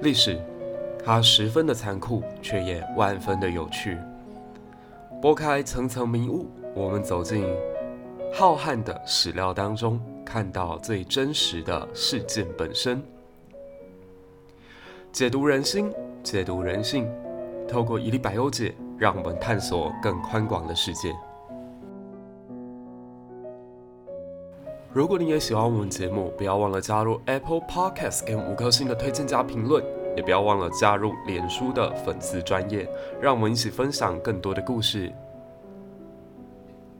历史，它十分的残酷，却也万分的有趣。拨开层层迷雾，我们走进浩瀚的史料当中，看到最真实的事件本身。解读人心，解读人性，透过一粒百忧解，让我们探索更宽广的世界。如果你也喜欢我们节目，不要忘了加入 Apple Podcast 给五颗星的推荐加评论，也不要忘了加入脸书的粉丝专页，让我们一起分享更多的故事，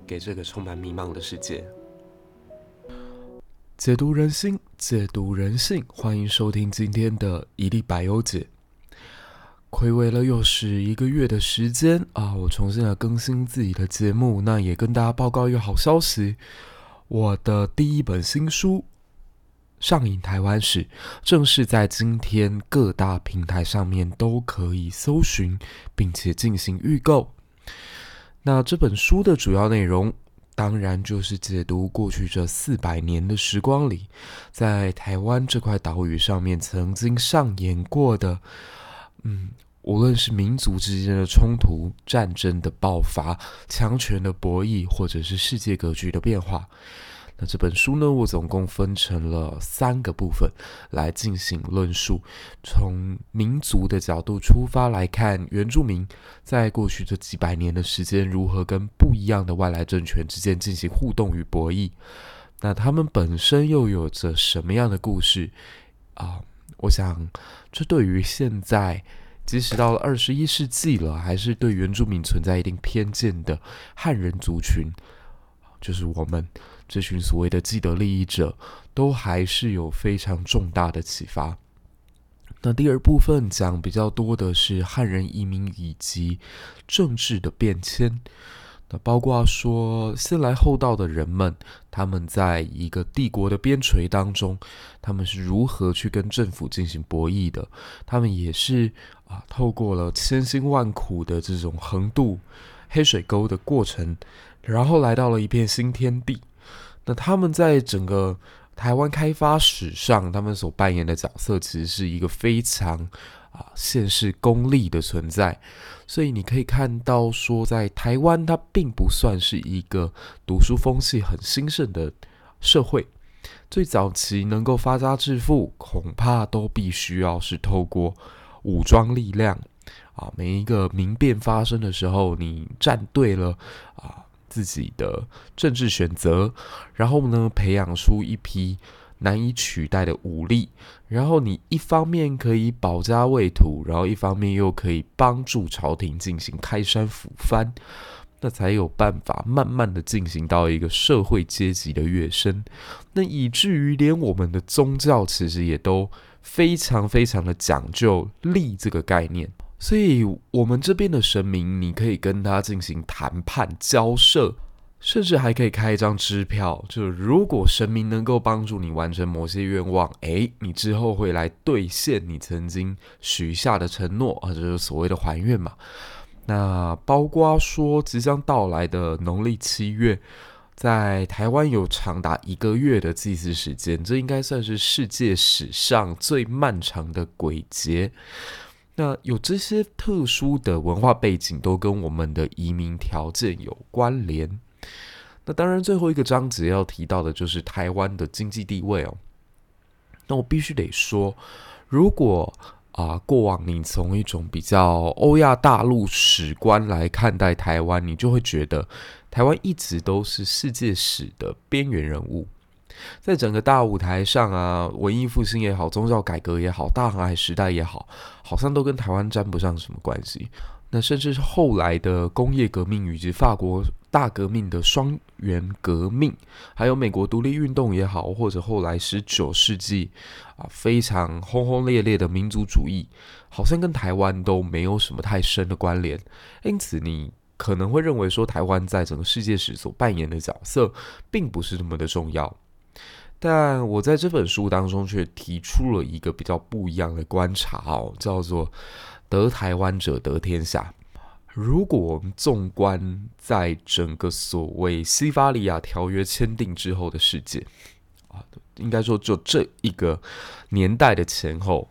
给这个充满迷茫的世界。解读人心，解读人性，欢迎收听今天的一粒百忧解。睽违了又是一个月的时间啊，我重新来更新自己的节目，那也跟大家报告一个好消息。我的第一本新书《上瘾台湾史》正式在今天各大平台上面都可以搜寻，并且进行预购。那这本书的主要内容，当然就是解读过去这四百年的时光里，在台湾这块岛屿上面曾经上演过的，嗯。无论是民族之间的冲突、战争的爆发、强权的博弈，或者是世界格局的变化，那这本书呢，我总共分成了三个部分来进行论述。从民族的角度出发来看，原住民在过去这几百年的时间，如何跟不一样的外来政权之间进行互动与博弈？那他们本身又有着什么样的故事啊？我想，这对于现在。即使到了二十一世纪了，还是对原住民存在一定偏见的汉人族群，就是我们这群所谓的既得利益者，都还是有非常重大的启发。那第二部分讲比较多的是汉人移民以及政治的变迁。那包括说，先来后到的人们，他们在一个帝国的边陲当中，他们是如何去跟政府进行博弈的？他们也是啊，透过了千辛万苦的这种横渡黑水沟的过程，然后来到了一片新天地。那他们在整个台湾开发史上，他们所扮演的角色，其实是一个非常啊，现世功利的存在。所以你可以看到，说在台湾，它并不算是一个读书风气很兴盛的社会。最早期能够发家致富，恐怕都必须要是透过武装力量啊。每一个民变发生的时候，你站对了啊自己的政治选择，然后呢，培养出一批。难以取代的武力，然后你一方面可以保家卫土，然后一方面又可以帮助朝廷进行开山抚番，那才有办法慢慢的进行到一个社会阶级的跃升。那以至于连我们的宗教其实也都非常非常的讲究利这个概念，所以我们这边的神明，你可以跟他进行谈判交涉。甚至还可以开一张支票，就如果神明能够帮助你完成某些愿望，诶，你之后会来兑现你曾经许下的承诺啊，就是所谓的还愿嘛。那包括说即将到来的农历七月，在台湾有长达一个月的祭祀时间，这应该算是世界史上最漫长的鬼节。那有这些特殊的文化背景，都跟我们的移民条件有关联。那当然，最后一个章节要提到的就是台湾的经济地位哦。那我必须得说，如果啊、过往你从一种比较欧亚大陆史观来看待台湾，你就会觉得台湾一直都是世界史的边缘人物，在整个大舞台上啊，文艺复兴也好，宗教改革也好，大航海时代也好，好像都跟台湾沾不上什么关系。那甚至是后来的工业革命以及法国大革命的双元革命，还有美国独立运动也好，或者后来十九世纪啊非常轰轰烈烈的民族主义，好像跟台湾都没有什么太深的关联。因此，你可能会认为说，台湾在整个世界史所扮演的角色并不是那么的重要。但我在这本书当中却提出了一个比较不一样的观察哦，叫做。得台湾者得天下。如果我们纵观在整个所谓西法利亚条约签订之后的世界，啊，应该说就这一个年代的前后，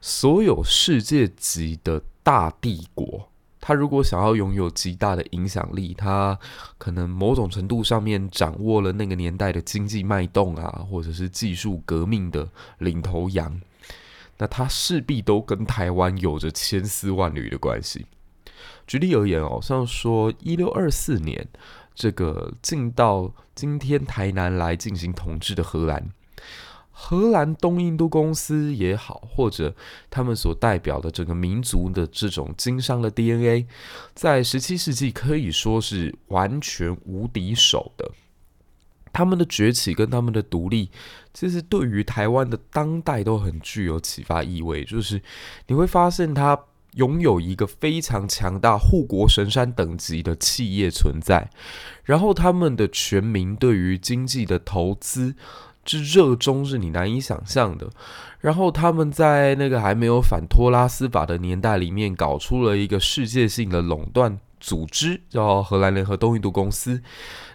所有世界级的大帝国，他如果想要拥有极大的影响力，他可能某种程度上面掌握了那个年代的经济脉动啊，或者是技术革命的领头羊，那他势必都跟台湾有着千丝万缕的关系。举例而言哦，像说一六二四年，这个进到今天台南来进行统治的荷兰。荷兰东印度公司也好，或者他们所代表的整个民族的这种经商的 DNA，在十七世纪可以说是完全无敌手的。他们的崛起跟他们的独立，其实对于台湾的当代都很具有启发意味。就是你会发现，他拥有一个非常强大护国神山等级的企业存在，然后他们的全民对于经济的投资。之热衷是你难以想象的。然后他们在那个还没有反托拉斯法的年代里面，搞出了一个世界性的垄断组织，叫荷兰联合东印度公司。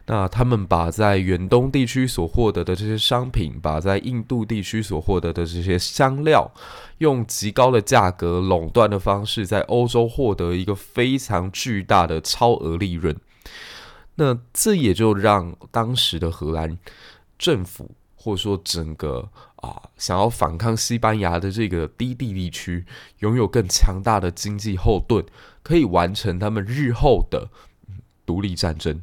那他们把在远东地区所获得的这些商品，把在印度地区所获得的这些香料，用极高的价格垄断的方式，在欧洲获得一个非常巨大的超额利润。那这也就让当时的荷兰政府。或者说，整个啊，想要反抗西班牙的这个低地地区，拥有更强大的经济后盾，可以完成他们日后的独立战争。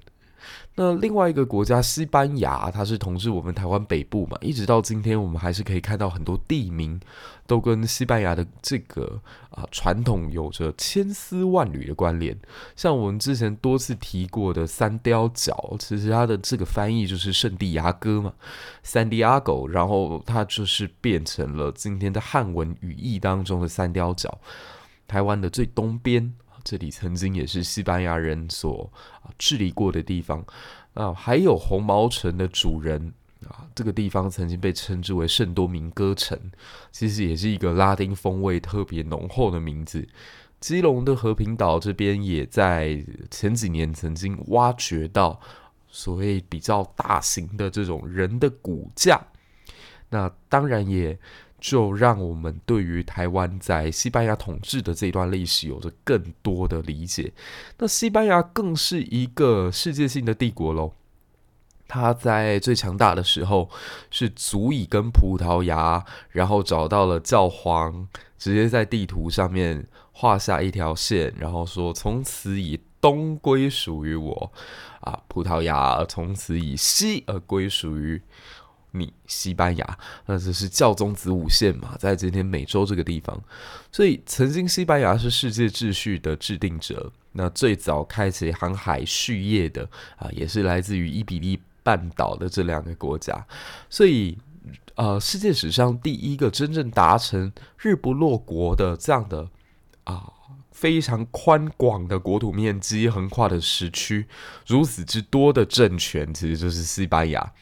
那另外一个国家西班牙，它是统治我们台湾北部嘛，一直到今天，我们还是可以看到很多地名都跟西班牙的这个啊传统有着千丝万缕的关联。像我们之前多次提过的三貂角，其实它的这个翻译就是圣地牙哥嘛，San Diego，然后它就是变成了今天的汉文语义当中的三貂角，台湾的最东边。这里曾经也是西班牙人所治理过的地方啊，还有红毛城的主人啊，这个地方曾经被称之为圣多明哥城，其实也是一个拉丁风味特别浓厚的名字。基隆的和平岛这边也在前几年曾经挖掘到所谓比较大型的这种人的骨架，那当然也。就让我们对于台湾在西班牙统治的这段历史有着更多的理解。那西班牙更是一个世界性的帝国喽。它在最强大的时候，是足以跟葡萄牙，然后找到了教皇，直接在地图上面画下一条线，然后说从此以东归属于我，啊，葡萄牙从此以西而归属于。你西班牙，那这是教宗子午线嘛，在今天美洲这个地方，所以曾经西班牙是世界秩序的制定者。那最早开启航海畜业的啊，也是来自于伊比利半岛的这两个国家。所以，呃，世界史上第一个真正达成日不落国的这样的啊，非常宽广的国土面积、横跨的时区如此之多的政权，其实就是西班牙。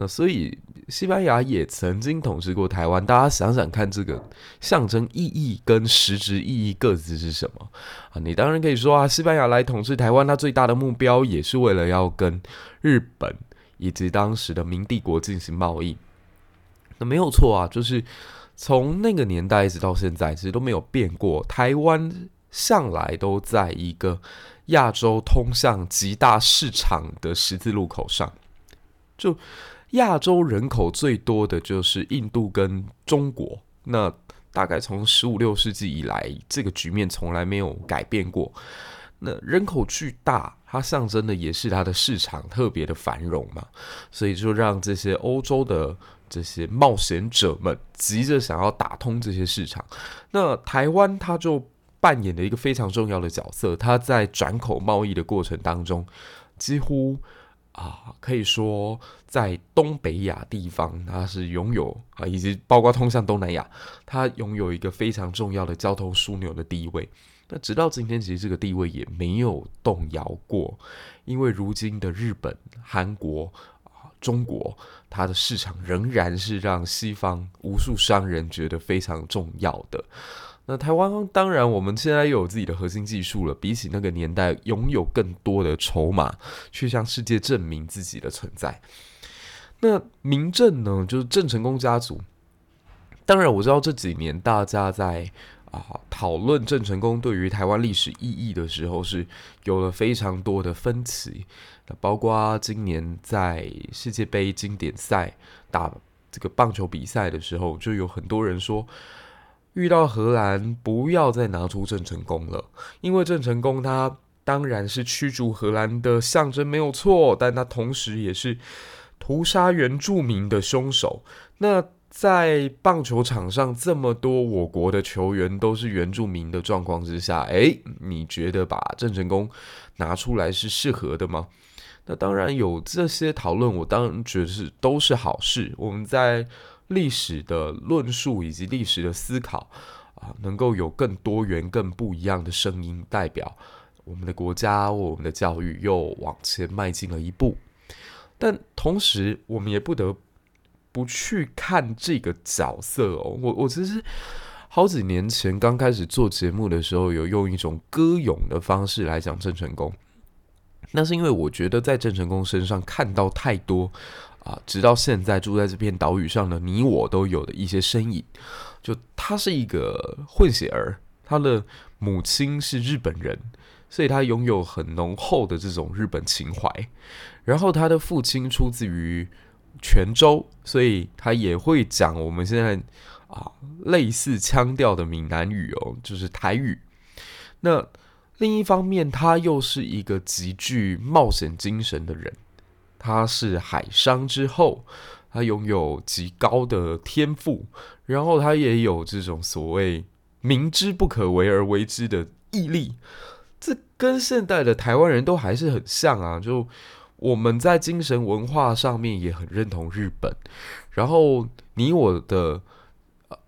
那所以，西班牙也曾经统治过台湾。大家想想看，这个象征意义跟实质意义各自是什么啊？你当然可以说啊，西班牙来统治台湾，它最大的目标也是为了要跟日本以及当时的明帝国进行贸易。那没有错啊，就是从那个年代一直到现在，其实都没有变过。台湾向来都在一个亚洲通向极大市场的十字路口上，就。亚洲人口最多的就是印度跟中国，那大概从十五六世纪以来，这个局面从来没有改变过。那人口巨大，它象征的也是它的市场特别的繁荣嘛，所以就让这些欧洲的这些冒险者们急着想要打通这些市场。那台湾它就扮演了一个非常重要的角色，它在转口贸易的过程当中，几乎。啊，可以说在东北亚地方，它是拥有啊，以及包括通向东南亚，它拥有一个非常重要的交通枢纽的地位。那直到今天，其实这个地位也没有动摇过，因为如今的日本、韩国啊、中国，它的市场仍然是让西方无数商人觉得非常重要的。那台湾当然，我们现在又有自己的核心技术了，比起那个年代，拥有更多的筹码去向世界证明自己的存在。那明正呢，就是郑成功家族，当然，我知道这几年大家在啊讨论郑成功对于台湾历史意义的时候，是有了非常多的分歧。那包括今年在世界杯经典赛打这个棒球比赛的时候，就有很多人说，遇到荷兰不要再拿出郑成功了，因为郑成功他当然是驱逐荷兰的象征没有错，但他同时也是屠杀原住民的凶手。那在棒球场上这么多我国的球员都是原住民的状况之下，诶，你觉得把郑成功拿出来是适合的吗？那当然有这些讨论，我当然觉得是都是好事。我们在历史的论述以及历史的思考啊，能够有更多元、更不一样的声音代表我们的国家，我们的教育又往前迈进了一步。但同时，我们也不得不去看这个角色哦。我我其实好几年前刚开始做节目的时候，有用一种歌咏的方式来讲郑成功。那是因为我觉得在郑成功身上看到太多啊，直到现在住在这片岛屿上的你我都有的一些身影。就他是一个混血儿，他的母亲是日本人，所以他拥有很浓厚的这种日本情怀。然后他的父亲出自于泉州，所以他也会讲我们现在啊类似腔调的闽南语哦，就是台语。那另一方面，他又是一个极具冒险精神的人。他是海商之后，他拥有极高的天赋，然后他也有这种所谓明知不可为而为之的毅力。这跟现代的台湾人都还是很像啊！就我们在精神文化上面也很认同日本，然后你我的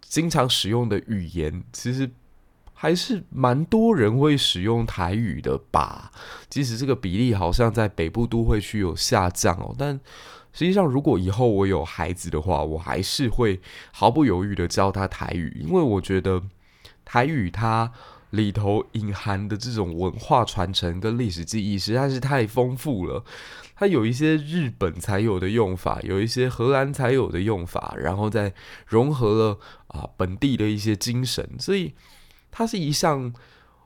经常使用的语言，其实。还是蛮多人会使用台语的吧，即使这个比例好像在北部都会区有下降哦，但实际上如果以后我有孩子的话，我还是会毫不犹豫的教他台语，因为我觉得台语它里头隐含的这种文化传承跟历史记忆实在是太丰富了，它有一些日本才有的用法，有一些荷兰才有的用法，然后再融合了啊本地的一些精神，所以。它是一项，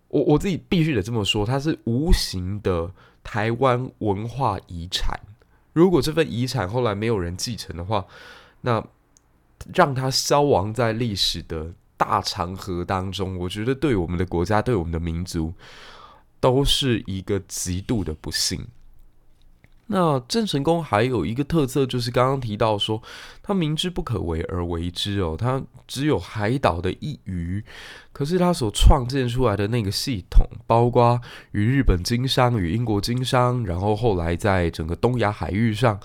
我我自己必须得这么说，它是无形的台湾文化遗产。如果这份遗产后来没有人继承的话，那让它消亡在历史的大长河当中，我觉得对我们的国家、对我们的民族，都是一个极度的不幸。那郑成功还有一个特色，就是刚刚提到说，他明知不可为而为之哦，他只有海岛的一隅，可是他所创建出来的那个系统，包括与日本经商、与英国经商，然后后来在整个东亚海域上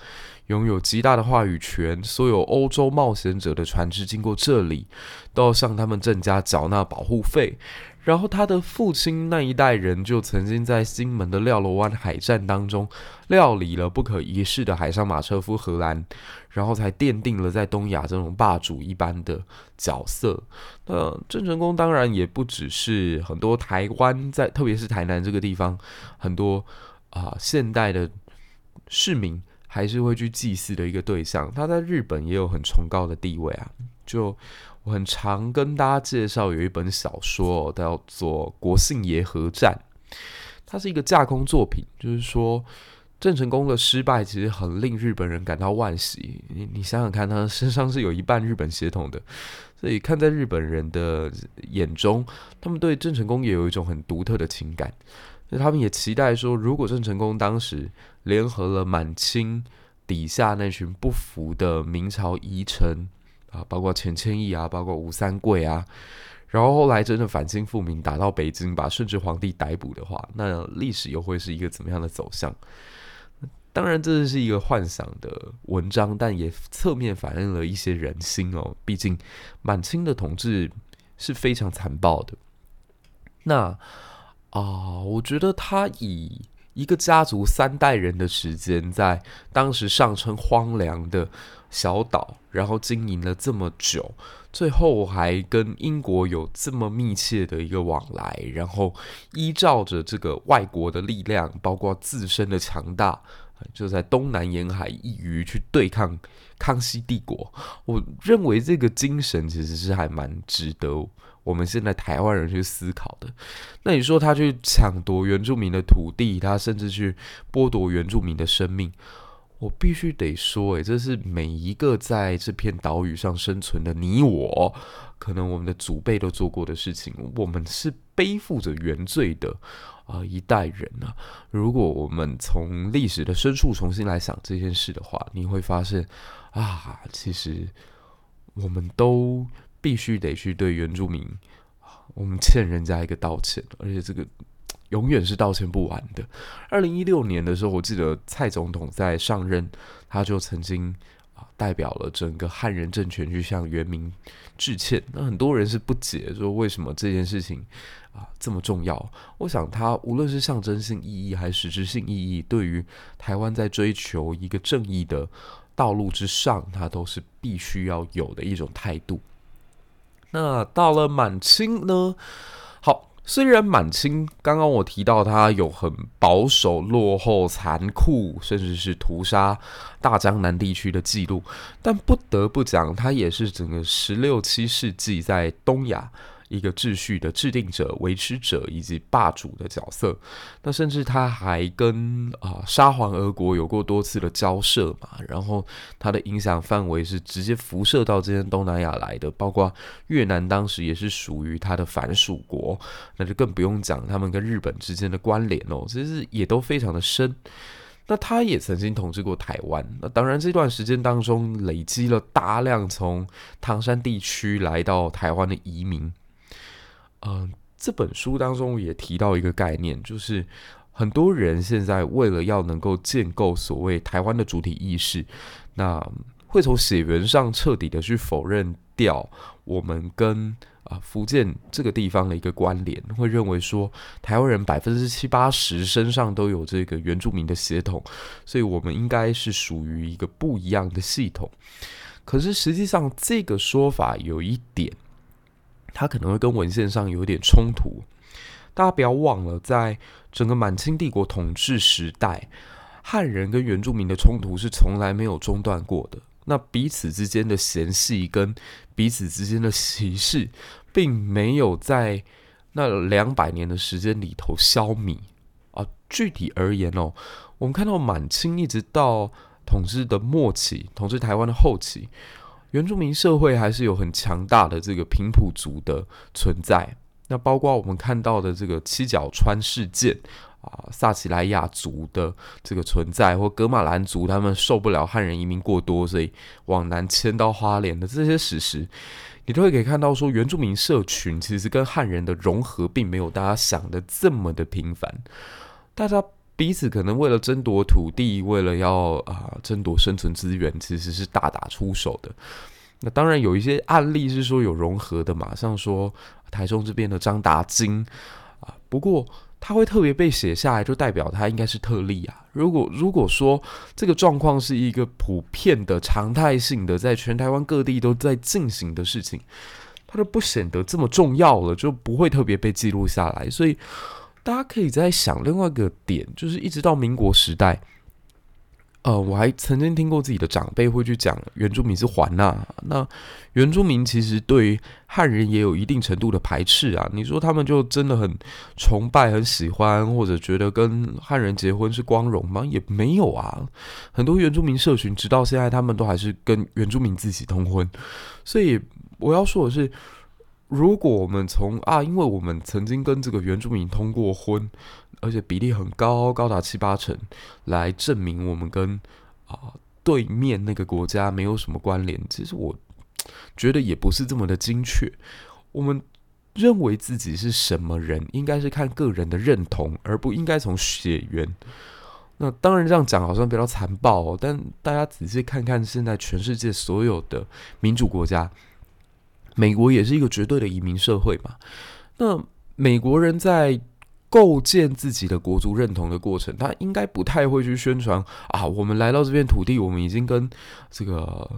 拥有极大的话语权，所有欧洲冒险者的船只经过这里，都要向他们郑家缴纳保护费。然后他的父亲那一代人就曾经在金门的廖罗湾海战当中料理了不可一世的海上马车夫荷兰，然后才奠定了在东亚这种霸主一般的角色。那郑成功当然也不只是很多台湾在，特别是台南这个地方，很多啊、现代的市民还是会去祭祀的一个对象。他在日本也有很崇高的地位啊，就。我很常跟大家介绍有一本小说，叫做《国姓爷合战》，它是一个架空作品，就是说郑成功的失败其实很令日本人感到惋惜。你你想想看，他身上是有一半日本血统的，所以看在日本人的眼中，他们对郑成功也有一种很独特的情感。那他们也期待说，如果郑成功当时联合了满清底下那群不服的明朝遗臣。啊，包括钱谦益啊，包括吴三桂啊，然后后来真的反清复明，打到北京，把顺治皇帝逮捕的话，那历史又会是一个怎么样的走向？当然，这是一个幻想的文章，但也侧面反映了一些人心哦。毕竟满清的统治是非常残暴的。那啊、我觉得他以一个家族三代人的时间，在当时上称荒凉的。小岛，然后经营了这么久，最后还跟英国有这么密切的一个往来，然后依照着这个外国的力量，包括自身的强大，就在东南沿海一隅去对抗康熙帝国。我认为这个精神其实是还蛮值得我们现在台湾人去思考的。那你说他去抢夺原住民的土地，他甚至去剥夺原住民的生命。我必须得说，诶，这是每一个在这片岛屿上生存的你我，可能我们的祖辈都做过的事情。我们是背负着原罪的啊、一代人啊。如果我们从历史的深处重新来想这件事的话，你会发现啊，其实我们都必须得去对原住民，我们欠人家一个道歉，而且这个。永远是道歉不完的。二零一六年的时候，我记得蔡总统在上任，他就曾经啊代表了整个汉人政权去向原民致歉。那很多人是不解，说为什么这件事情啊这么重要？我想，他无论是象征性意义还是实质性意义，对于台湾在追求一个正义的道路之上，他都是必须要有的一种态度。那到了满清呢？好。虽然满清刚刚我提到它有很保守、落后、残酷，甚至是屠杀大江南地区的记录，但不得不讲，它也是整个十六七世纪在东亚。一个秩序的制定者、维持者以及霸主的角色，那甚至他还跟啊、沙皇俄国有过多次的交涉嘛，然后他的影响范围是直接辐射到这些东南亚来的，包括越南当时也是属于他的藩属国，那就更不用讲他们跟日本之间的关联哦，其实也都非常的深。那他也曾经统治过台湾，那当然这段时间当中累积了大量从唐山地区来到台湾的移民。嗯、这本书当中也提到一个概念，就是很多人现在为了要能够建构所谓台湾的主体意识，那会从血缘上彻底的去否认掉我们跟啊、福建这个地方的一个关联，会认为说台湾人百分之七八十身上都有这个原住民的血统，所以我们应该是属于一个不一样的系统。可是实际上这个说法有一点。它可能会跟文献上有一点冲突，大家不要忘了，在整个满清帝国统治时代，汉人跟原住民的冲突是从来没有中断过的。那彼此之间的嫌隙跟彼此之间的歧视，并没有在那两百年的时间里头消弭啊。具体而言哦，我们看到满清一直到统治的末期，统治台湾的后期。原住民社会还是有很强大的这个平埔族的存在，那包括我们看到的这个七角川事件啊，萨奇莱亚族的这个存在，或格马兰族他们受不了汉人移民过多，所以往南迁到花莲的这些史实，你都会可以看到说，原住民社群其实跟汉人的融合并没有大家想的这么的频繁，大家。彼此可能为了争夺土地，为了要啊、争夺生存资源，其实是大打出手的。那当然有一些案例是说有融合的，嘛，像说台中这边的张达金啊，不过他会特别被写下来，就代表他应该是特例啊。如果如果说这个状况是一个普遍的、常态性的，在全台湾各地都在进行的事情，他就不显得这么重要了，就不会特别被记录下来。所以。大家可以在想另外一个点，就是一直到民国时代，呃，我还曾经听过自己的长辈会去讲原住民是还呐。那原住民其实对汉人也有一定程度的排斥啊。你说他们就真的很崇拜、很喜欢，或者觉得跟汉人结婚是光荣吗？也没有啊。很多原住民社群直到现在，他们都还是跟原住民自己通婚。所以我要说的是。如果我们从啊，因为我们曾经跟这个原住民通过婚，而且比例很高，高达七八成，来证明我们跟啊对面那个国家没有什么关联，其实我觉得也不是这么的精确。我们认为自己是什么人，应该是看个人的认同，而不应该从血缘。那当然这样讲好像比较残暴哦，但大家仔细看看现在全世界所有的民主国家。美国也是一个绝对的移民社会嘛，那美国人在构建自己的国族认同的过程，他应该不太会去宣传啊，我们来到这片土地，我们已经跟这个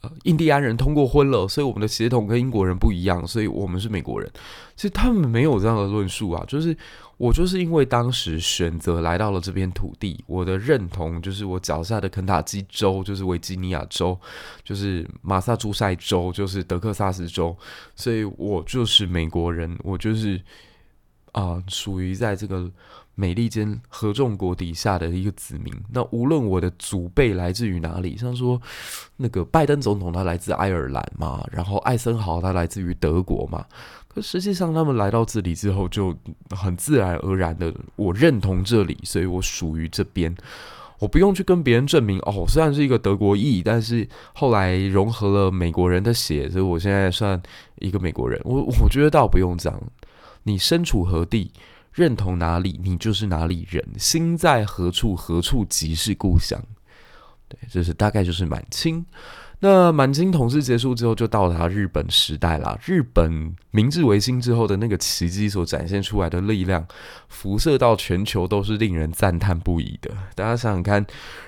呃，印第安人通过婚了，所以我们的血统跟英国人不一样，所以我们是美国人。其实他们没有这样的论述啊，就是我就是因为当时选择来到了这片土地，我的认同就是我脚下的肯塔基州，就是维吉尼亚州，就是马萨诸塞州，就是德克萨斯州，所以我就是美国人，我就是啊，属于在这个。美利坚合众国底下的一个子民，那无论我的祖辈来自于哪里，像说那个拜登总统他来自爱尔兰嘛，然后艾森豪他来自于德国嘛，可实际上他们来到这里之后，就很自然而然的我认同这里，所以我属于这边，我不用去跟别人证明哦，虽然是一个德国裔，但是后来融合了美国人的血，所以我现在算一个美国人。我我觉得倒不用这样，你身处何地，认同哪里，你就是哪里人。心在何处，何处即是故乡。对，这是大概就是满清。那满清统治结束之后，就到达日本时代啦。日本明治维新之后的那个奇迹所展现出来的力量，辐射到全球都是令人赞叹不已的。大家想想看，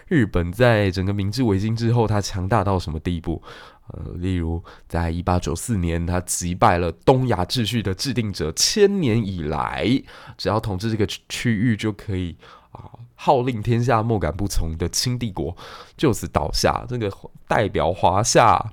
日本在整个明治维新之后，它强大到什么地步？呃，例如，在一八九四年，他击败了东亚秩序的制定者，千年以来，只要统治这个区域就可以啊，号令天下莫敢不从的清帝国就此倒下。这个代表华夏，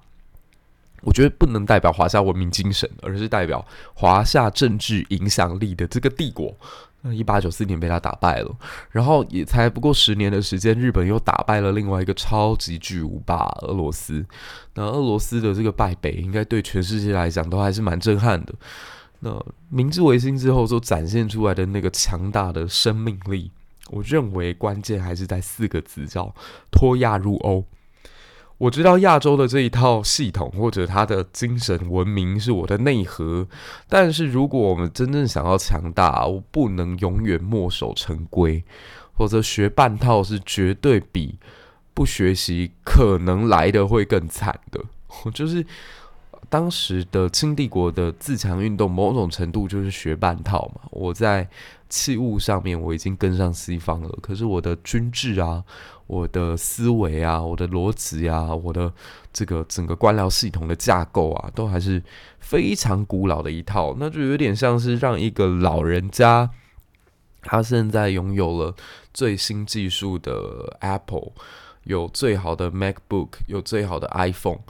我觉得不能代表华夏文明精神，而是代表华夏政治影响力的这个帝国。那一八九四年被他打败了，然后也才不过十年的时间，日本又打败了另外一个超级巨无霸俄罗斯。那俄罗斯的这个败北，应该对全世界来讲都还是蛮震撼的。那明治维新之后所展现出来的那个强大的生命力，我认为关键还是在四个字，叫脱亚入欧。我知道亚洲的这一套系统或者它的精神文明是我的内核，但是如果我们真正想要强大，我不能永远墨守成规，否则学半套是绝对比不学习可能来的会更惨的。我 就是当时的清帝国的自强运动，某种程度就是学半套嘛。我在器物上面我已经跟上西方了，可是我的军制啊。我的思维啊，我的逻辑啊，我的这个整个官僚系统的架构啊，都还是非常古老的一套。那就有点像是让一个老人家，他现在拥有了最新技术的 Apple，有最好的 MacBook，有最好的 iPhone，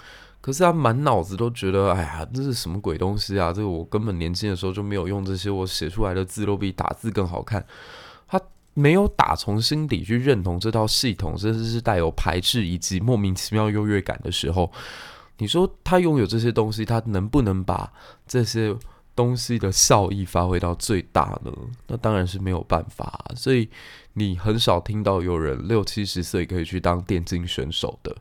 可是他满脑子都觉得，哎呀，这是什么鬼东西啊？这个我根本年轻的时候就没有用这些，我写出来的字都比打字更好看。他没有打从心底去认同这套系统，甚至是带有排斥以及莫名其妙优越感的时候，你说他拥有这些东西，他能不能把这些东西的效益发挥到最大呢？那当然是没有办法。所以你很少听到有人六七十岁可以去当电竞选手的，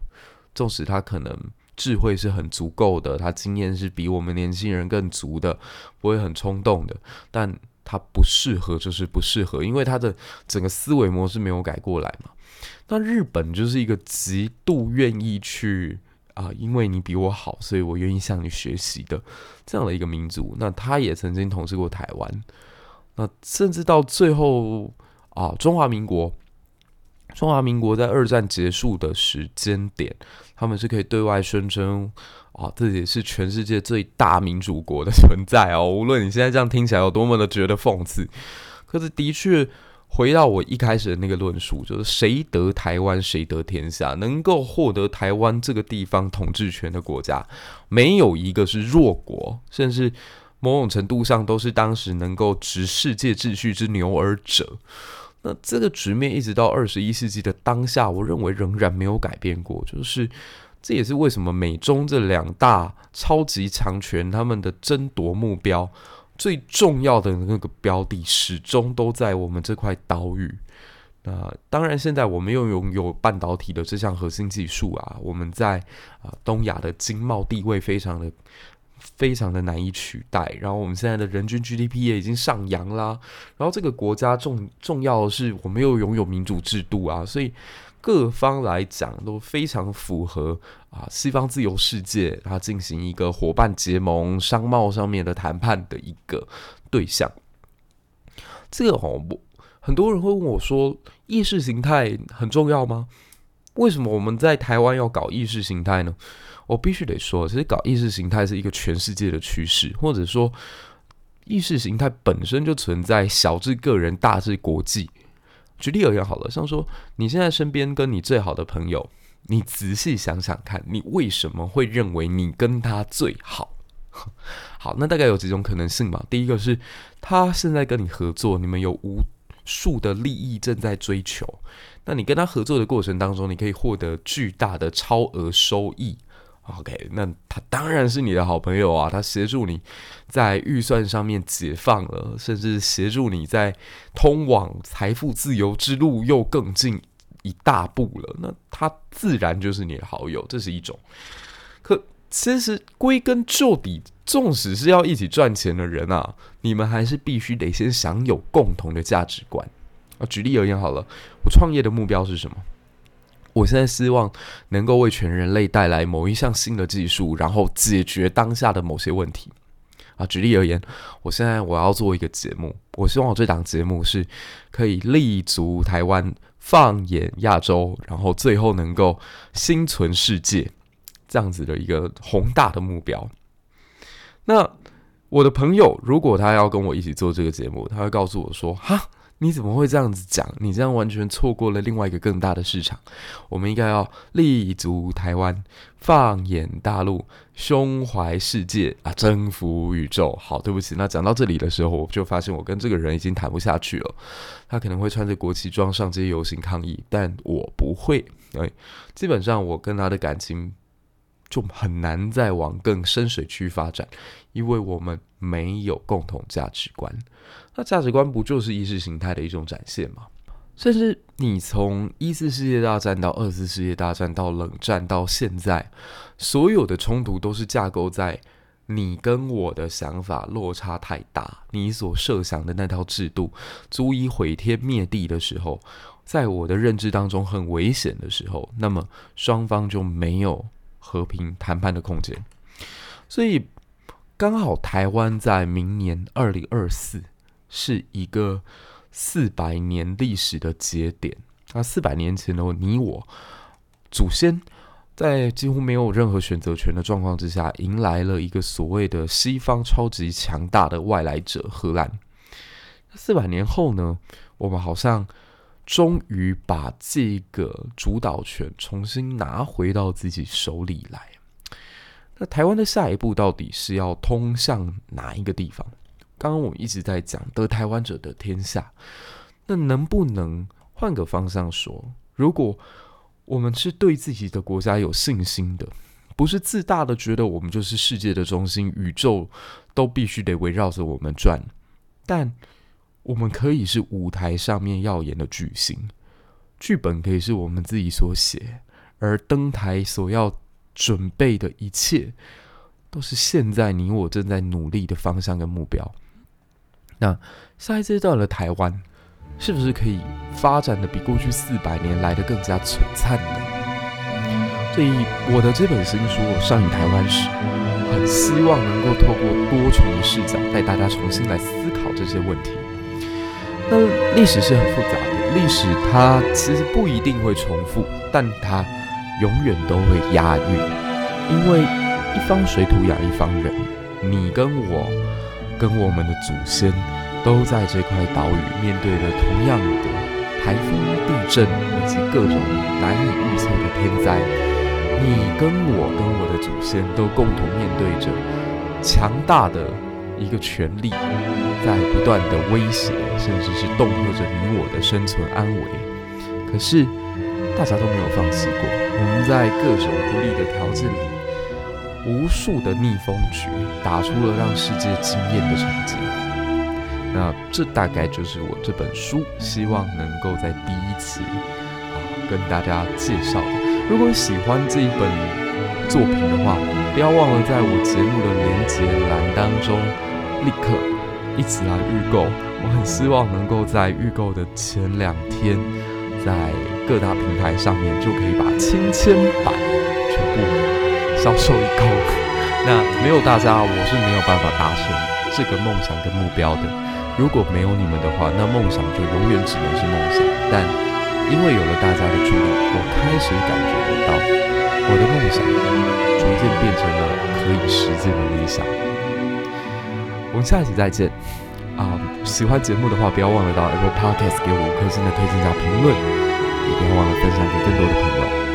纵使他可能智慧是很足够的，他经验是比我们年轻人更足的，不会很冲动的，但。他不适合就是不适合，因为他的整个思维模式没有改过来嘛。那日本就是一个极度愿意去啊，因为你比我好，所以我愿意向你学习的这样的一个民族。那他也曾经统治过台湾，那甚至到最后啊，中华民国。中华民国在二战结束的时间点，他们是可以对外宣称啊，自己是全世界最大民主国的存在哦。无论你现在这样听起来有多么的觉得讽刺，可是的确，回到我一开始的那个论述，就是谁得台湾，谁得天下。能够获得台湾这个地方统治权的国家，没有一个是弱国，甚至某种程度上都是当时能够执世界秩序之牛耳者。那这个局面一直到二十一世纪的当下，我认为仍然没有改变过。就是这也是为什么美中这两大超级强权他们的争夺目标最重要的那个标的，始终都在我们这块岛屿。那当然，现在我们又拥有半导体的这项核心技术啊，我们在啊东亚的经贸地位非常的。非常的难以取代，然后我们现在的人均 GDP 也已经上扬啦，然后这个国家重重要的是我们又拥有民主制度啊，所以各方来讲都非常符合啊西方自由世界它进行一个伙伴结盟、商贸上面的谈判的一个对象。这个哦，我很多人会问我说，意识形态很重要吗？为什么我们在台湾要搞意识形态呢？我必须得说，其实搞意识形态是一个全世界的趋势，或者说意识形态本身就存在小至个人，大至国际。举例而言，好了，像说你现在身边跟你最好的朋友，你仔细想想看，你为什么会认为你跟他最好？好，那大概有几种可能性吧？第一个是他现在跟你合作，你们有无数的利益正在追求，那你跟他合作的过程当中，你可以获得巨大的超额收益。OK，那他当然是你的好朋友啊，他协助你在预算上面解放了，甚至协助你在通往财富自由之路又更进一大步了，那他自然就是你的好友，这是一种。可其实归根究底，纵使是要一起赚钱的人啊，你们还是必须得先享有共同的价值观啊。举例而言好了，我创业的目标是什么？我现在希望能够为全人类带来某一项新的技术，然后解决当下的某些问题啊。举例而言，我现在我要做一个节目，我希望我这档节目是可以立足台湾、放眼亚洲，然后最后能够心存世界这样子的一个宏大的目标。那我的朋友如果他要跟我一起做这个节目，他会告诉我说：“哈。”你怎么会这样子讲？你这样完全错过了另外一个更大的市场。我们应该要立足台湾，放眼大陆，胸怀世界啊，征服宇宙。好，对不起，那讲到这里的时候，我就发现我跟这个人已经谈不下去了。他可能会穿着国旗装上街游行抗议，但我不会。哎，基本上我跟他的感情就很难再往更深水区发展，因为我们没有共同价值观。那价值观不就是意识形态的一种展现吗？甚至你从一次世界大战到二次世界大战到冷战到现在，所有的冲突都是架构在你跟我的想法落差太大，你所设想的那套制度足以毁天灭地的时候，在我的认知当中很危险的时候，那么双方就没有和平谈判的空间。所以刚好台湾在明年二零二四。是一个四百年历史的节点。那四百年前的你我祖先，在几乎没有任何选择权的状况之下，迎来了一个所谓的西方超级强大的外来者——荷兰。四百年后呢，我们好像终于把这个主导权重新拿回到自己手里来。那台湾的下一步到底是要通向哪一个地方？刚刚我们一直在讲得台湾者得天下，那能不能换个方向说？如果我们是对自己的国家有信心的，不是自大的觉得我们就是世界的中心，宇宙都必须得围绕着我们转，但我们可以是舞台上面耀眼的巨星，剧本可以是我们自己所写，而登台所要准备的一切，都是现在你我正在努力的方向跟目标。那下一阶段的台湾，是不是可以发展的比过去四百年来的更加璀璨呢？所以我的这本新书《上引台湾史》，很希望能够透过多重的视角，带大家重新来思考这些问题。那历史是很复杂的，历史它其实不一定会重复，但它永远都会押韵，因为一方水土养一方人，你跟我。跟我们的祖先都在这块岛屿面对着同样的台风、地震以及各种难以预测的天灾。你跟我跟我的祖先都共同面对着强大的一个权力，在不断的威胁，甚至是恫吓着你我的生存安危。可是大家都没有放弃过，我们在各种不利的条件里。无数的逆风局打出了让世界惊艳的成绩。那这大概就是我这本书希望能够在第一期啊跟大家介绍的。如果喜欢这一本作品的话，不要忘了在我节目的连结栏当中立刻一起来预购。我很希望能够在预购的前两天，在各大平台上面就可以把千千版销售一空，那没有大家，我是没有办法达成这个梦想跟目标的。如果没有你们的话，那梦想就永远只能是梦想。但因为有了大家的助力，我开始感觉得到。我的梦想逐渐变成了可以实现的理想。我们下一期再见啊！喜欢节目的话，不要忘了到 Apple Podcast 给我五颗星的推荐加评论，也不要忘了分享给更多的朋友。